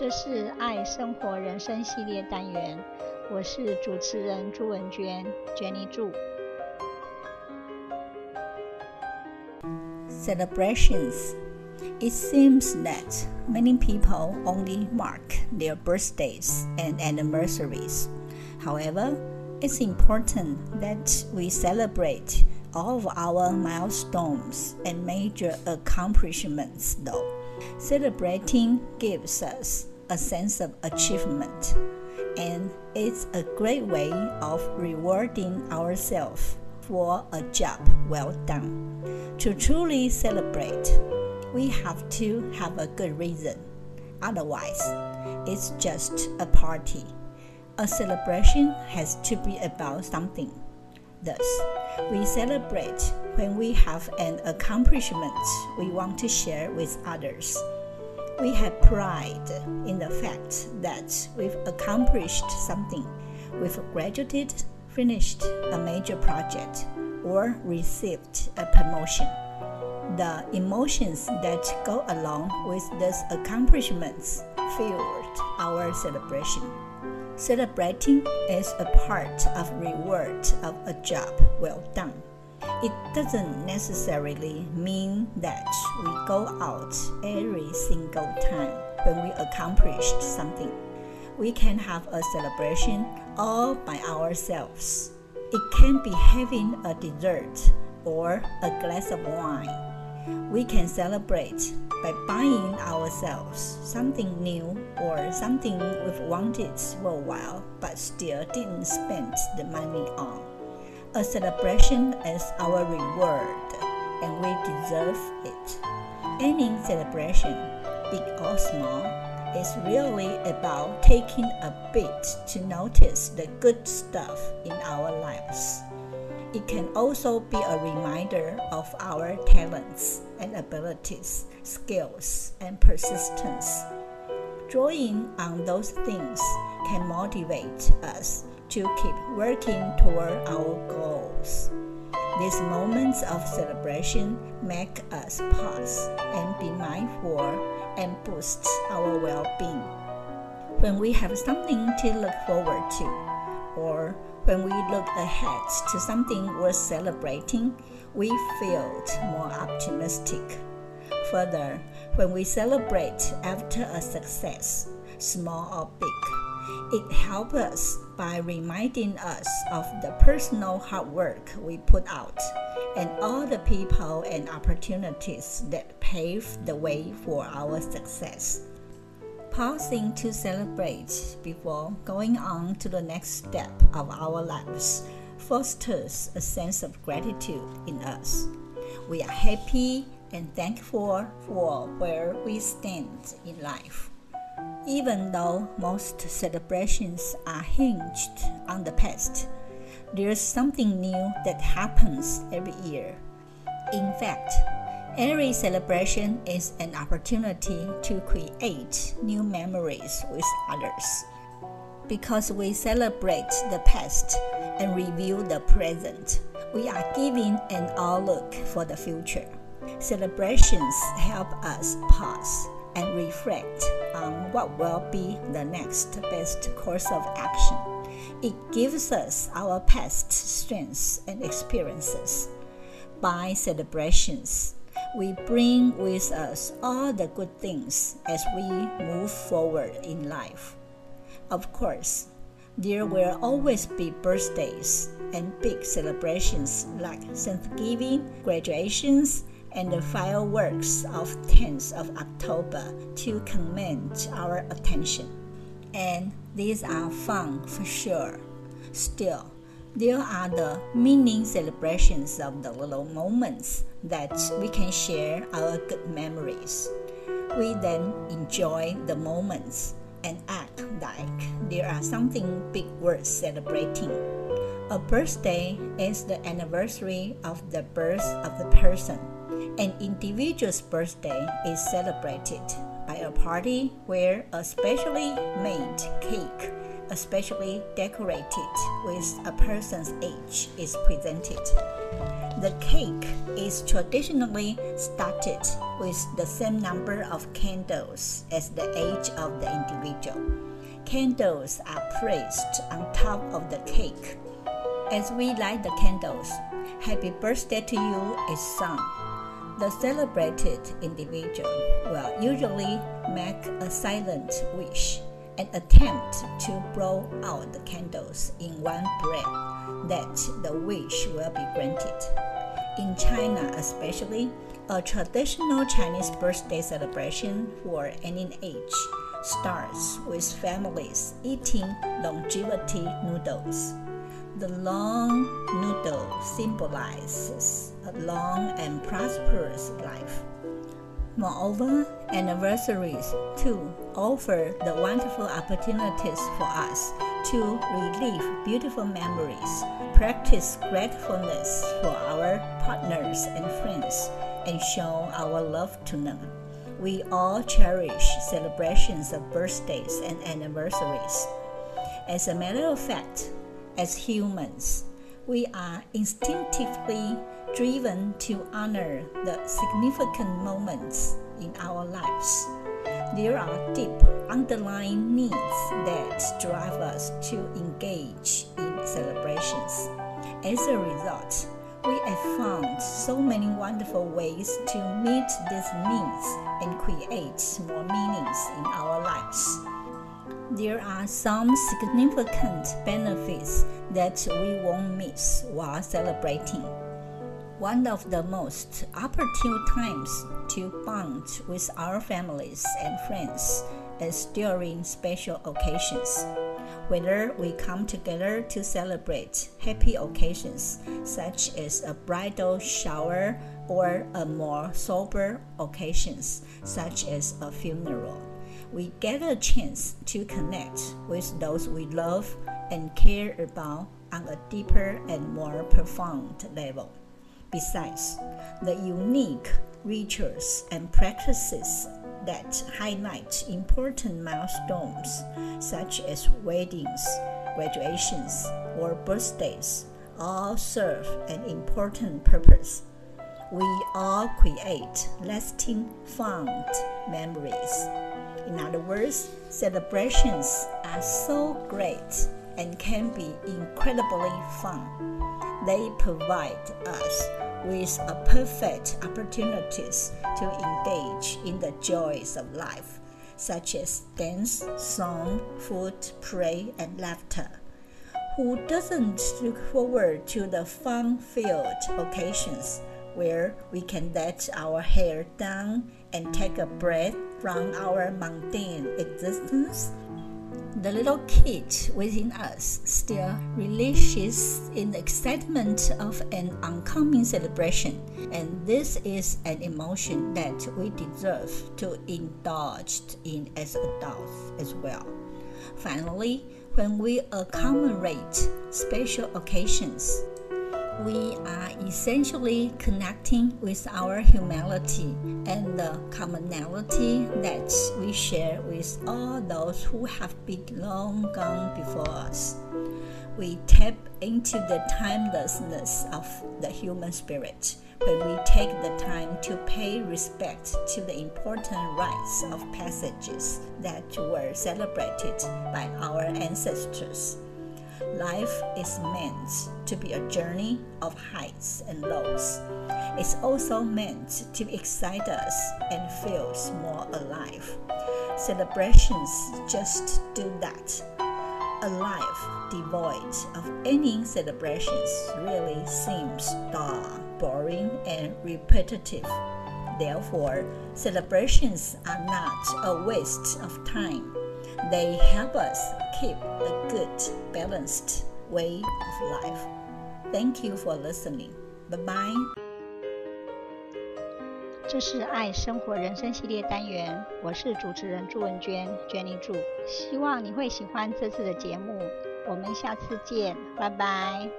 这是爱生活人生系列单元，我是主持人朱文娟，Jenny 祝。Celebrations. It seems that many people only mark their birthdays and anniversaries. However, it's important that we celebrate all of our milestones and major accomplishments, though. Celebrating gives us a sense of achievement, and it's a great way of rewarding ourselves for a job well done. To truly celebrate, we have to have a good reason. Otherwise, it's just a party. A celebration has to be about something. Thus, we celebrate when we have an accomplishment we want to share with others. We have pride in the fact that we've accomplished something. We've graduated, finished a major project, or received a promotion. The emotions that go along with these accomplishments fueled our celebration. Celebrating is a part of reward of a job well done. It doesn't necessarily mean that we go out every single time when we accomplished something. We can have a celebration all by ourselves. It can be having a dessert or a glass of wine. We can celebrate by buying ourselves something new or something we've wanted for a while but still didn't spend the money on. A celebration is our reward and we deserve it. Any celebration, big or small, is really about taking a bit to notice the good stuff in our lives. It can also be a reminder of our talents and abilities, skills, and persistence. Drawing on those things can motivate us to keep working toward our goals. These moments of celebration make us pause and be mindful and boost our well being. When we have something to look forward to, or when we look ahead to something worth celebrating, we feel more optimistic. Further, when we celebrate after a success, small or big, it helps us by reminding us of the personal hard work we put out and all the people and opportunities that paved the way for our success pausing to celebrate before going on to the next step of our lives fosters a sense of gratitude in us. We are happy and thankful for where we stand in life. Even though most celebrations are hinged on the past, there's something new that happens every year. In fact, Every celebration is an opportunity to create new memories with others. Because we celebrate the past and review the present, we are giving an outlook for the future. Celebrations help us pause and reflect on what will be the next best course of action. It gives us our past strengths and experiences. By celebrations, we bring with us all the good things as we move forward in life. Of course, there will always be birthdays and big celebrations like Thanksgiving, graduations, and the fireworks of 10th of October to command our attention. And these are fun for sure. Still, there are the meaning celebrations of the little moments that we can share our good memories. We then enjoy the moments and act like there are something big worth celebrating. A birthday is the anniversary of the birth of the person. An individual's birthday is celebrated by a party where a specially made cake especially decorated with a person's age, is presented. The cake is traditionally started with the same number of candles as the age of the individual. Candles are placed on top of the cake. As we light the candles, Happy Birthday to you is sung. The celebrated individual will usually make a silent wish and attempt to blow out the candles in one breath that the wish will be granted. In China, especially, a traditional Chinese birthday celebration for any age starts with families eating longevity noodles. The long noodle symbolizes a long and prosperous life. Moreover, anniversaries too offer the wonderful opportunities for us to relive beautiful memories, practice gratefulness for our partners and friends, and show our love to them. We all cherish celebrations of birthdays and anniversaries. As a matter of fact, as humans, we are instinctively driven to honor the significant moments in our lives. There are deep underlying needs that drive us to engage in celebrations. As a result, we have found so many wonderful ways to meet these needs and create more meanings in our lives there are some significant benefits that we won't miss while celebrating. One of the most opportune times to bond with our families and friends is during special occasions. Whether we come together to celebrate happy occasions such as a bridal shower or a more sober occasions such as a funeral we get a chance to connect with those we love and care about on a deeper and more profound level. Besides, the unique rituals and practices that highlight important milestones such as weddings, graduations, or birthdays all serve an important purpose. We all create lasting fond memories in other words, celebrations are so great and can be incredibly fun. They provide us with a perfect opportunities to engage in the joys of life, such as dance, song, food, play, and laughter. Who doesn't look forward to the fun-filled occasions where we can let our hair down and take a breath from our mundane existence, the little kid within us still relishes in the excitement of an oncoming celebration, and this is an emotion that we deserve to indulge in as adults as well. Finally, when we accommodate special occasions, we are essentially connecting with our humanity and the commonality that we share with all those who have been long gone before us. We tap into the timelessness of the human spirit when we take the time to pay respect to the important rites of passages that were celebrated by our ancestors. Life is meant to be a journey of heights and lows. It's also meant to excite us and feel more alive. Celebrations just do that. A life devoid of any celebrations really seems dull, boring, and repetitive. Therefore, celebrations are not a waste of time they help us keep a good, balanced way of life. Thank you for listening. Bye bye. 这是爱生活人生系列单元，我是主持人朱文娟，Jenny 祝，希望你会喜欢这次的节目。我们下次见，拜拜。